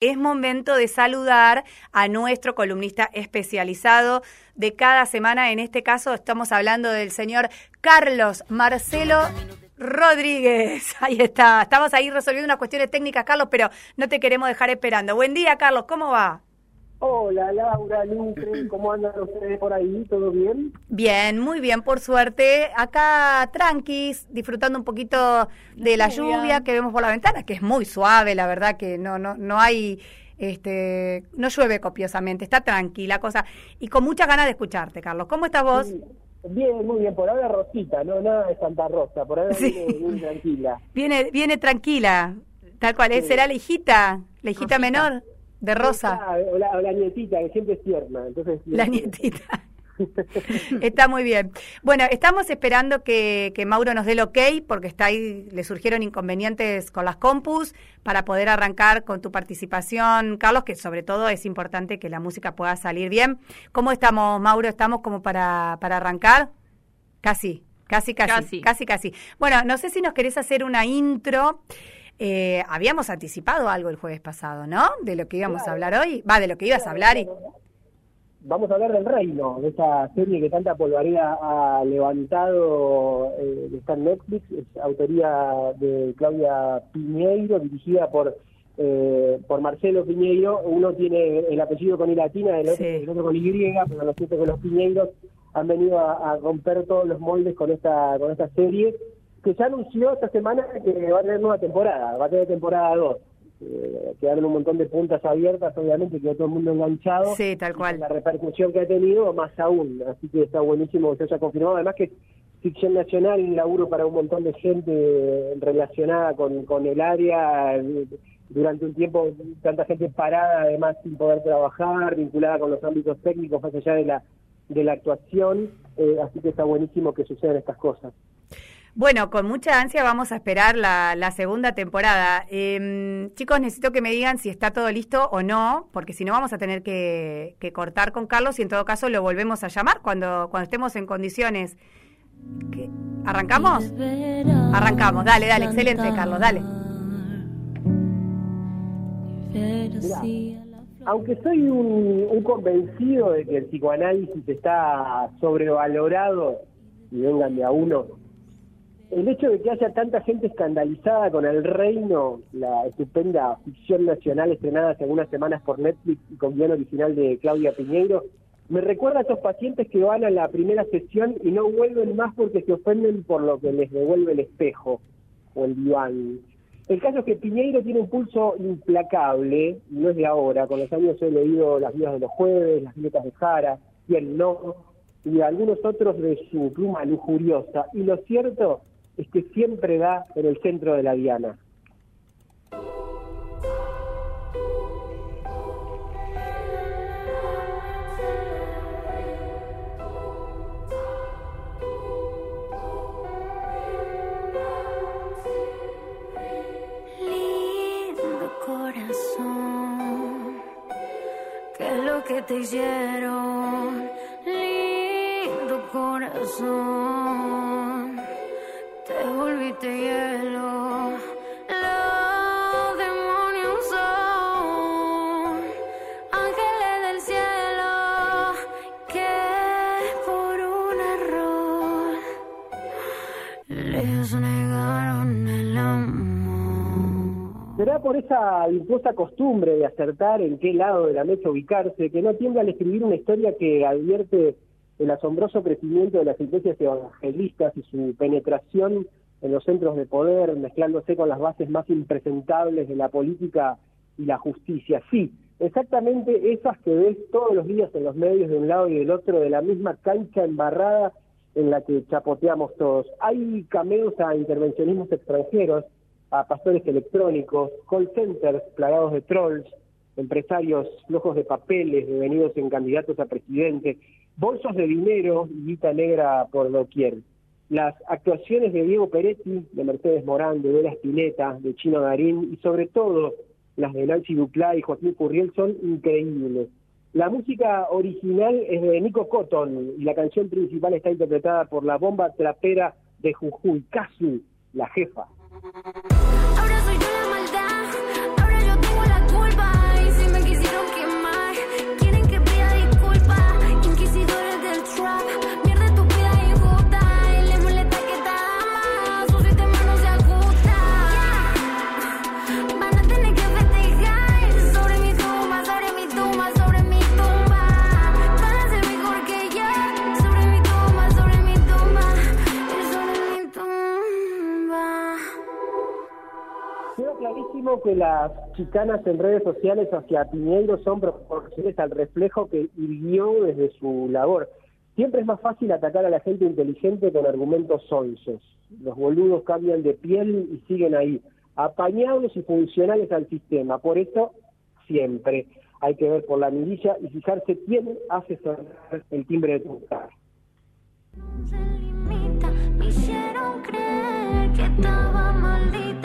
es momento de saludar a nuestro columnista especializado de cada semana. En este caso estamos hablando del señor Carlos Marcelo Rodríguez. Ahí está. Estamos ahí resolviendo unas cuestiones técnicas, Carlos, pero no te queremos dejar esperando. Buen día, Carlos. ¿Cómo va? Hola, Laura, Lutre, ¿cómo andan ustedes por ahí? ¿Todo bien? Bien, muy bien, por suerte. Acá tranquis, disfrutando un poquito de la lluvia que vemos por la ventana, que es muy suave, la verdad que no no no hay este no llueve copiosamente, está tranquila cosa y con muchas ganas de escucharte, Carlos. ¿Cómo estás vos? Bien, muy bien. Por ahora Rosita, no nada de Santa Rosa. Por ahora viene muy tranquila. Viene, viene tranquila, tal cual. ¿Será la hijita, la hijita menor? De Rosa. o, la, nietita, que siempre es tierna. Entonces, la nietita. está muy bien. Bueno, estamos esperando que, que, Mauro nos dé el ok, porque está ahí, le surgieron inconvenientes con las compus, para poder arrancar con tu participación, Carlos, que sobre todo es importante que la música pueda salir bien. ¿Cómo estamos, Mauro? ¿Estamos como para, para arrancar? Casi, casi, casi, casi, casi, casi. Bueno, no sé si nos querés hacer una intro. Eh, habíamos anticipado algo el jueves pasado, ¿no? De lo que íbamos a hablar hoy. Va, de lo que ibas a hablar. Y... Vamos a hablar del Reino, de esa serie que tanta polvareda ha levantado, eh, está en Netflix, es autoría de Claudia Piñeiro, dirigida por eh, por Marcelo Piñeiro. Uno tiene el apellido con I latina, el otro, con Y, pero lo cierto que los Piñeiros han venido a, a romper todos los moldes con esta con esta serie que ya anunció esta semana que va a tener nueva temporada, va a tener temporada 2. Eh, quedaron un montón de puntas abiertas, obviamente, quedó todo el mundo enganchado. Sí, tal cual. La repercusión que ha tenido, más aún. Así que está buenísimo que se haya confirmado. Además que Ficción Nacional, laburo para un montón de gente relacionada con, con el área. Durante un tiempo, tanta gente parada, además, sin poder trabajar, vinculada con los ámbitos técnicos, más allá de la, de la actuación. Eh, así que está buenísimo que sucedan estas cosas. Bueno, con mucha ansia vamos a esperar la, segunda temporada. Em, chicos, necesito que me digan si está todo listo o no, porque si no vamos a tener que, cortar con Carlos y en todo caso lo volvemos a llamar cuando, cuando estemos en condiciones. ¿Arrancamos? Arrancamos, dale, dale, excelente Carlos, dale. aunque soy un convencido de que el psicoanálisis está sobrevalorado y vengan de a uno, el hecho de que haya tanta gente escandalizada con El Reino, la estupenda ficción nacional estrenada hace algunas semanas por Netflix y con guion original de Claudia Piñeiro, me recuerda a esos pacientes que van a la primera sesión y no vuelven más porque se ofenden por lo que les devuelve el espejo o el diván. El caso es que Piñeiro tiene un pulso implacable, no es de ahora, con los años he leído Las vidas de los jueves, Las letras de Jara, el no, y algunos otros de su pluma lujuriosa. Y lo cierto es que siempre da en el centro de la diana. Lindo corazón, ¿qué es lo que te hicieron? Lindo corazón volviste hielo. Los demonios son ángeles del cielo que por un error les negaron el. Será por esa impuesta costumbre de acertar en qué lado de la mesa ubicarse que no tiende al escribir una historia que advierte el asombroso crecimiento de las iglesias evangelistas y su penetración en los centros de poder, mezclándose con las bases más impresentables de la política y la justicia. Sí, exactamente esas que ves todos los días en los medios de un lado y del otro, de la misma cancha embarrada en la que chapoteamos todos. Hay cameos a intervencionismos extranjeros, a pastores electrónicos, call centers plagados de trolls, empresarios flojos de papeles devenidos en candidatos a presidente, bolsos de dinero y guita negra por doquier. Las actuaciones de Diego Peretti, de Mercedes Morán, de Vera Spinetta, de Chino Darín y sobre todo las de Nancy Duclá y Joaquín Curriel son increíbles. La música original es de Nico Cotton y la canción principal está interpretada por la bomba trapera de Jujuy, Kazu, la jefa. Que las chicanas en redes sociales hacia Piñeiro son proporciones al reflejo que hirió desde su labor. Siempre es más fácil atacar a la gente inteligente con argumentos sonsos. Los boludos cambian de piel y siguen ahí, apañados y funcionales al sistema. Por eso, siempre hay que ver por la mirilla y fijarse quién hace sonar el timbre de tu limita. Me hicieron creer que estaba maldita.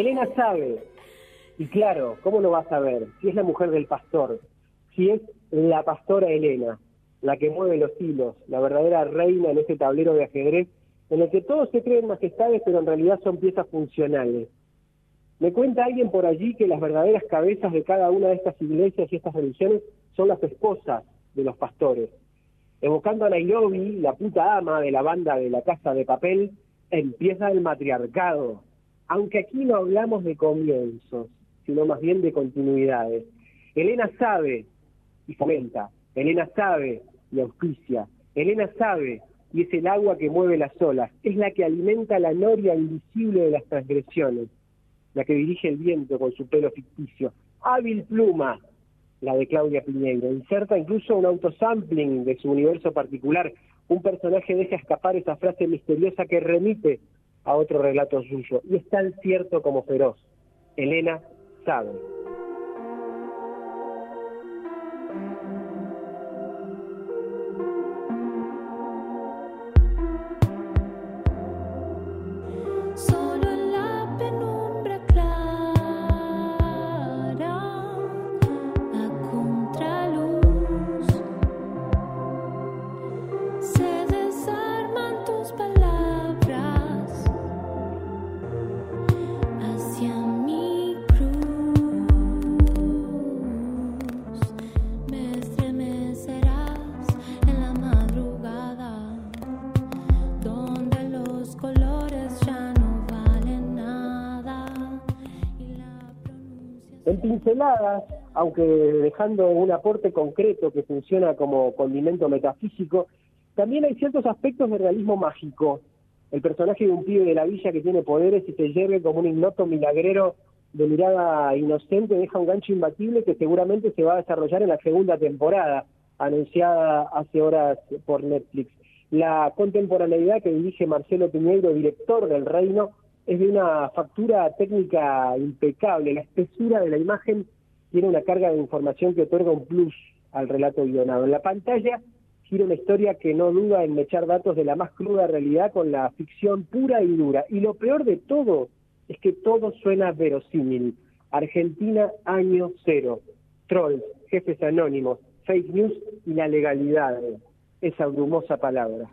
Elena sabe, y claro, ¿cómo lo va a saber? Si es la mujer del pastor, si es la pastora Elena, la que mueve los hilos, la verdadera reina en ese tablero de ajedrez, en el que todos se creen majestades, pero en realidad son piezas funcionales. Me cuenta alguien por allí que las verdaderas cabezas de cada una de estas iglesias y estas religiones son las esposas de los pastores. Evocando a Nairobi, la puta ama de la banda de la Casa de Papel, empieza el matriarcado. Aunque aquí no hablamos de comienzos, sino más bien de continuidades. Elena sabe y fomenta. Elena sabe y auspicia. Elena sabe y es el agua que mueve las olas. Es la que alimenta la noria invisible de las transgresiones. La que dirige el viento con su pelo ficticio. Hábil pluma, la de Claudia Piñeiro. Inserta incluso un autosampling de su universo particular. Un personaje deja escapar esa frase misteriosa que remite a otro relato suyo. Y es tan cierto como feroz. Elena sabe. Aunque dejando un aporte concreto que funciona como condimento metafísico, también hay ciertos aspectos de realismo mágico. El personaje de un pibe de la villa que tiene poderes y se lleve como un ignoto milagrero de mirada inocente deja un gancho imbatible que seguramente se va a desarrollar en la segunda temporada, anunciada hace horas por Netflix. La contemporaneidad que dirige Marcelo Piñeiro, director del Reino, es de una factura técnica impecable. La espesura de la imagen tiene una carga de información que otorga un plus al relato guionado. En la pantalla gira una historia que no duda en mechar datos de la más cruda realidad con la ficción pura y dura. Y lo peor de todo es que todo suena verosímil. Argentina, año cero. Trolls, jefes anónimos, fake news y la legalidad. Esa brumosa palabra.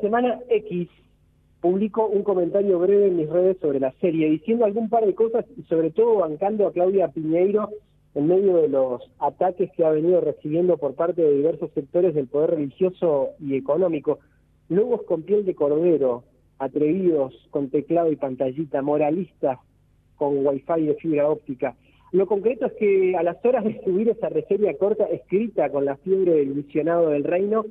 Semana X publico un comentario breve en mis redes sobre la serie, diciendo algún par de cosas y sobre todo bancando a Claudia Piñeiro en medio de los ataques que ha venido recibiendo por parte de diversos sectores del poder religioso y económico. Lobos con piel de cordero, atrevidos con teclado y pantallita, moralistas con wifi de fibra óptica. Lo concreto es que a las horas de subir esa reseña corta escrita con la fiebre del visionado del reino,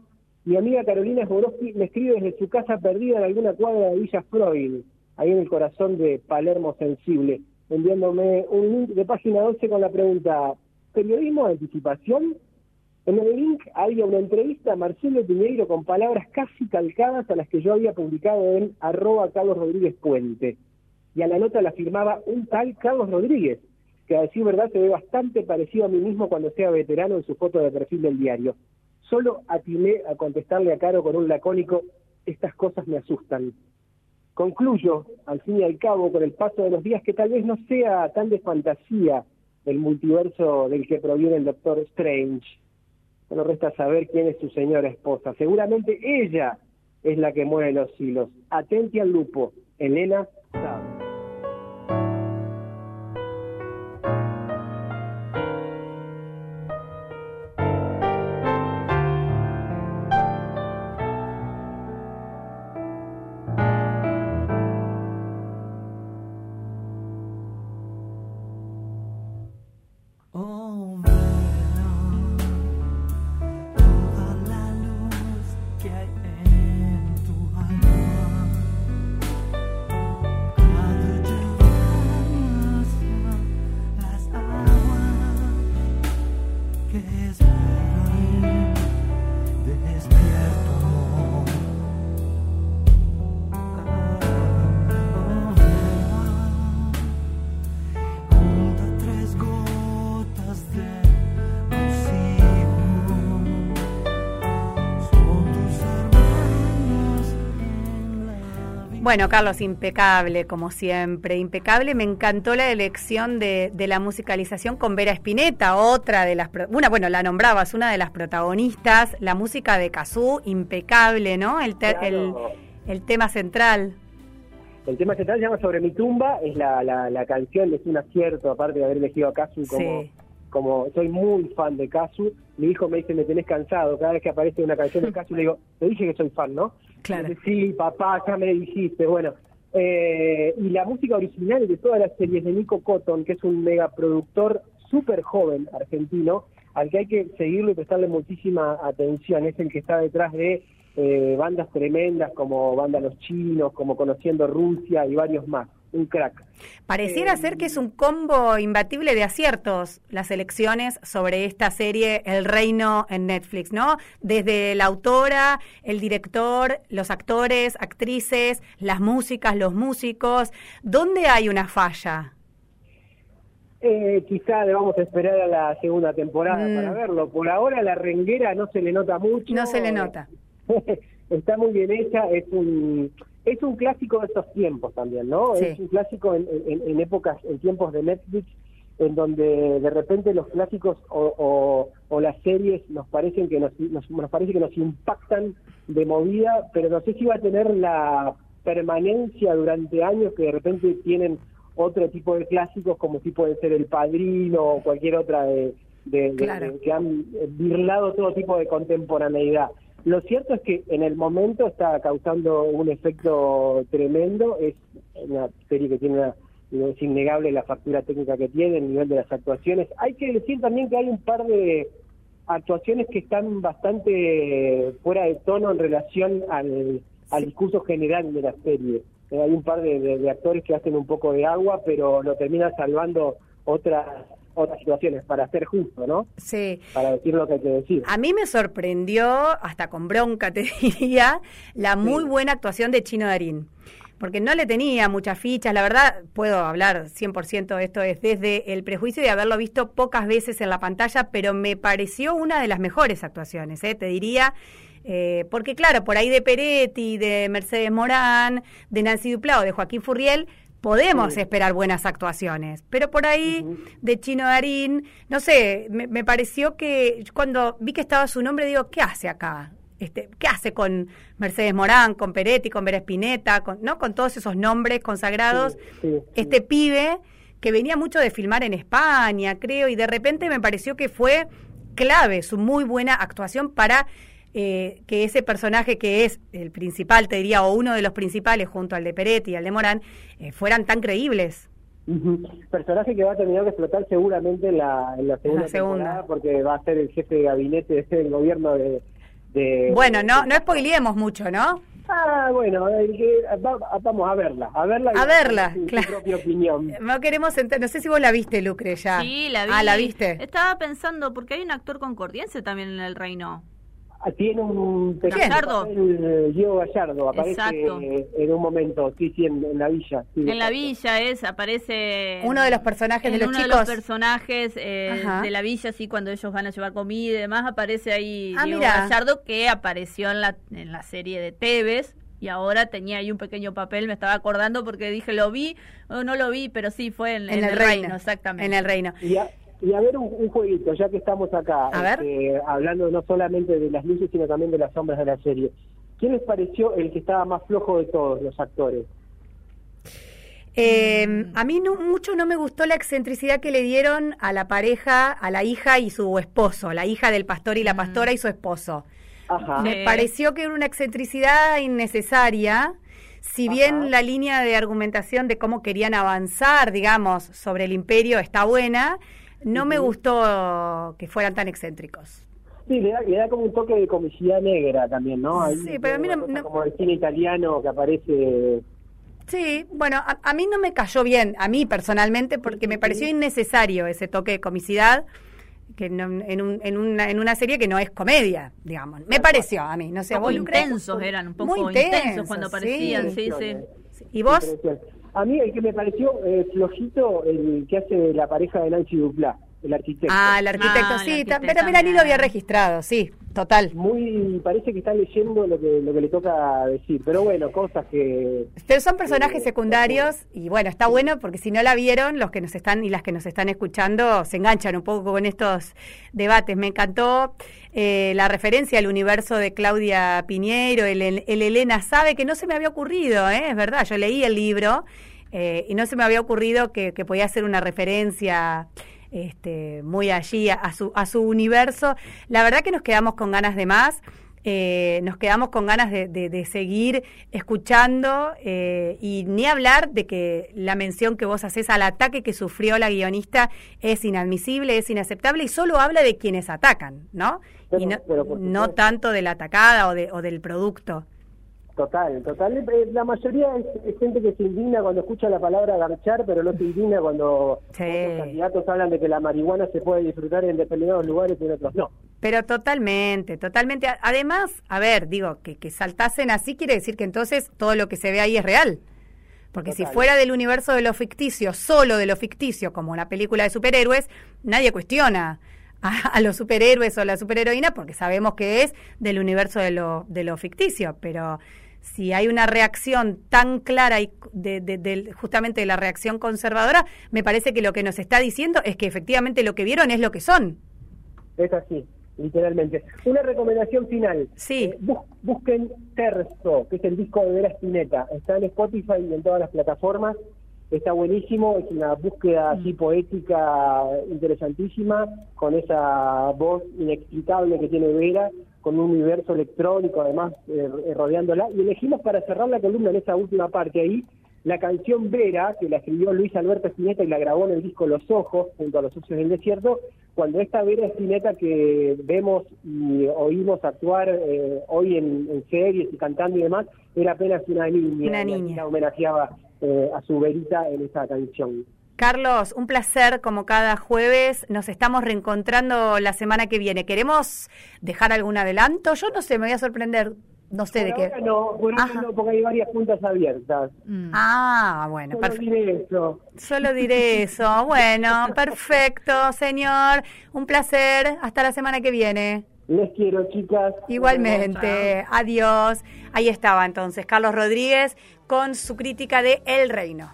mi amiga Carolina Sborowski me escribe desde su casa perdida en alguna cuadra de Villa Freud, ahí en el corazón de Palermo Sensible, enviándome un link de página 12 con la pregunta, ¿periodismo de anticipación? En el link había una entrevista a Marcelo Piñeiro con palabras casi calcadas a las que yo había publicado en arroba Carlos Rodríguez Puente. Y a la nota la firmaba un tal Carlos Rodríguez, que a decir verdad se ve bastante parecido a mí mismo cuando sea veterano en su foto de perfil del diario. Solo atiné a contestarle a Caro con un lacónico, estas cosas me asustan. Concluyo, al fin y al cabo, con el paso de los días, que tal vez no sea tan de fantasía el multiverso del que proviene el Doctor Strange. Solo resta saber quién es su señora esposa. Seguramente ella es la que mueve los hilos. Atenti al lupo. Elena Bueno, Carlos, impecable, como siempre, impecable. Me encantó la elección de, de la musicalización con Vera Spinetta, otra de las, una, bueno, la nombrabas, una de las protagonistas, la música de Cazú, impecable, ¿no? El, te- el, Claro. el tema central. El tema central se llama Sobre mi tumba, es la, la, la canción, es un acierto, aparte de haber elegido a Kazu como, Sí. como soy muy fan de Kazu. Mi hijo me dice, me tenés cansado, cada vez que aparece una canción de Kazu le digo, te dije que soy fan, ¿no? Sí, papá, ya me dijiste, bueno. Eh, y la música original de todas las series de Nico Cotton, que es un megaproductor súper joven argentino, al que hay que seguirlo y prestarle muchísima atención. Es el que está detrás de eh, bandas tremendas como Banda Los Chinos, como Conociendo Rusia y varios más. Un crack. Pareciera Eh, ser que es un combo imbatible de aciertos las elecciones sobre esta serie El Reino en Netflix, ¿no? Desde la autora, el director, los actores, actrices, las músicas, los músicos. ¿Dónde hay una falla? Eh, quizá debamos esperar a la segunda temporada Mm. para verlo. Por ahora la renguera no se le nota mucho. No se le nota. Está muy bien hecha, es un es un clásico de estos tiempos también, ¿no? Sí. Es un clásico en, en- en épocas, en tiempos de Netflix, en donde de repente los clásicos o, o- o las series nos parecen que nos, nos, nos parece que nos impactan de movida, pero no sé si va a tener la permanencia durante años que de repente tienen otro tipo de clásicos como si puede ser El Padrino o cualquier otra de, de- de- Claro. de- que han birlado todo tipo de contemporaneidad. Lo cierto es que en el momento está causando un efecto tremendo, es una serie que tiene una, es innegable la factura técnica que tiene, el nivel de las actuaciones. Hay que decir también que hay un par de actuaciones que están bastante fuera de tono en relación al, al discurso general de la serie. Eh, hay un par de, de- de actores que hacen un poco de agua, pero lo terminan salvando otras otras situaciones, para ser justo, ¿no? Sí. Para decir lo que hay que decir. A mí me sorprendió, hasta con bronca te diría, la muy Sí. buena actuación de Chino Darín. Porque no le tenía muchas fichas, la verdad, puedo hablar 100% de esto es desde el prejuicio de haberlo visto pocas veces en la pantalla, pero me pareció una de las mejores actuaciones, ¿eh? te diría. eh, porque claro, por ahí de Peretti, de Mercedes Morán, de Nancy Duplao, de Joaquín Furriel, podemos Sí. esperar buenas actuaciones. Pero por ahí, Ujú. de Chino Darín, no sé, me, me pareció que cuando vi que estaba su nombre, digo, ¿qué hace acá? Este, ¿Qué hace con Mercedes Morán, con Peretti, con Vera Spinetta, con, ¿no? con todos esos nombres consagrados? Sí, sí, sí. Este pibe que venía mucho de filmar en España, creo, y de repente me pareció que fue clave su muy buena actuación para eh, que ese personaje que es el principal, te diría, o uno de los principales junto al de Peretti y al de Morán, eh, fueran tan creíbles. Personaje que va a terminar de explotar seguramente en la, en la segunda, La segunda. temporada porque va a ser el jefe de gabinete del gobierno de... de- Bueno, no, no spoileemos mucho, ¿no? Ah, bueno, el que- va- vamos a verla, a verla. y A verla, su- su claro. propia opinión. No queremos ent- no sé si vos la viste, Lucre, ya. Sí, la vi. Ah, ¿la viste? Estaba pensando, porque hay un actor concordiense también en el reino. Tiene un pequeño Gallardo. papel, Diego Gallardo, aparece Exacto. en un momento, sí, sí, en, en la villa. sí, En la villa es, aparece... Uno de los personajes de en los uno chicos. de los personajes eh, de la villa, sí, cuando ellos van a llevar comida y demás, aparece ahí Ah, Diego mira. Gallardo, que apareció en la, en la serie de Tevez, y ahora tenía ahí un pequeño papel, me estaba acordando porque dije, lo vi, o no lo vi, pero sí fue en, en, en el, reino, exactamente. En el reino. Y a, y a ver un, un jueguito, ya que estamos acá, A ver. este, hablando no solamente de las luces, sino también de las sombras de la serie. ¿Quién les pareció el que estaba más flojo de todos los actores? Eh, a mí no, mucho no me gustó la excentricidad que le dieron a la pareja, a la hija y su esposo, la hija del pastor y la pastora y su esposo. Ajá. Me Sí. pareció que era una excentricidad innecesaria. Si bien Ajá. la línea de argumentación de cómo querían avanzar, digamos, sobre el imperio está buena, no me gustó que fueran tan excéntricos. Sí, le da, le da como un toque de comicidad negra también, ¿no? Ahí Sí, pero a mí no- Como el cine italiano que aparece... Sí, bueno, a, a mí no me cayó bien, a mí personalmente, porque me pareció innecesario ese toque de comicidad que no- en, un- en, una, en una serie que no es comedia, digamos. Me pareció a mí, no sé, Un ¿a poco vos, Lucre? intensos eran, un poco Muy intensos cuando aparecían, sí, sí. Sí. ¿Y vos? A mí el que me pareció eh, flojito, el que hace la pareja de Nancy Duplá, el arquitecto. Ah, el arquitecto, Ah, sí, arquitecto pero mira, ni lo había registrado, sí, total. Muy, parece que está leyendo lo que, lo que le toca decir, pero bueno, cosas que... Pero son personajes secundarios y bueno, está bueno porque si no la vieron, los que nos están y las que nos están escuchando se enganchan un poco con estos debates. Me encantó eh, la referencia al universo de Claudia Piñeiro, el, el- el Elena Sabe, que no se me había ocurrido, ¿eh? es verdad, yo leí el libro eh, y no se me había ocurrido que, que podía ser una referencia este, muy allí a, a su, a su universo. La verdad que nos quedamos con ganas de más. eh, nos quedamos con ganas de, de- de seguir escuchando eh, y ni hablar de que la mención que vos haces al ataque que sufrió la guionista es inadmisible, es inaceptable y solo habla de quienes atacan, ¿no? Pero- y no, no tanto de la atacada o, de, o del producto. Total, total. Eh, La mayoría es, es gente que se indigna cuando escucha la palabra garchar, pero no se indigna cuando Sí. otros candidatos hablan de que la marihuana se puede disfrutar en determinados lugares y en otros no. Pero totalmente, totalmente. A- Además, a ver, digo, que, que saltasen así quiere decir que entonces todo lo que se ve ahí es real. Porque si fuera del universo de lo ficticio, solo de lo ficticio, como una película de superhéroes, nadie cuestiona a, a los superhéroes o la superheroína porque sabemos que es del universo de lo, de lo ficticio. Pero si hay una reacción tan clara y de, de- justamente de la reacción conservadora, me parece que lo que nos está diciendo es que efectivamente lo que vieron es lo que son. Es así, literalmente. Una recomendación final. Sí. Eh, bus- busquen Terzo, que es el disco de Vera Spinetta. Está en Spotify y en todas las plataformas. Está buenísimo, es una búsqueda así poética interesantísima, con esa voz inexplicable que tiene Vera, con un universo electrónico además eh, eh, rodeándola. Y elegimos para cerrar la columna en esa última parte ahí, la canción Vera, que la escribió Luis Alberto Spinetta y la grabó en el disco Los Ojos, junto a Los Ojos del Desierto, cuando esta Vera Spinetta que vemos y oímos actuar eh, hoy en, en series y cantando y demás, era apenas una niña. Una niña. Homenajeaba eh, a su Verita en esa canción. Carlos, un placer como cada jueves. Nos estamos reencontrando la semana que viene. ¿Queremos dejar algún adelanto? Yo no sé, me voy a sorprender. No sé de qué. no, por ahora Ajá. no, porque hay varias puntas abiertas. Mm. Ah, bueno, Solo perfecto. diré eso. Solo diré eso. Bueno, perfecto, señor. Un placer. Hasta la semana que viene. Les quiero, chicas. Igualmente. Adiós. Ahí estaba entonces Carlos Rodríguez con su crítica de El Reino.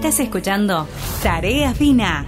Estás escuchando Tarea Fina.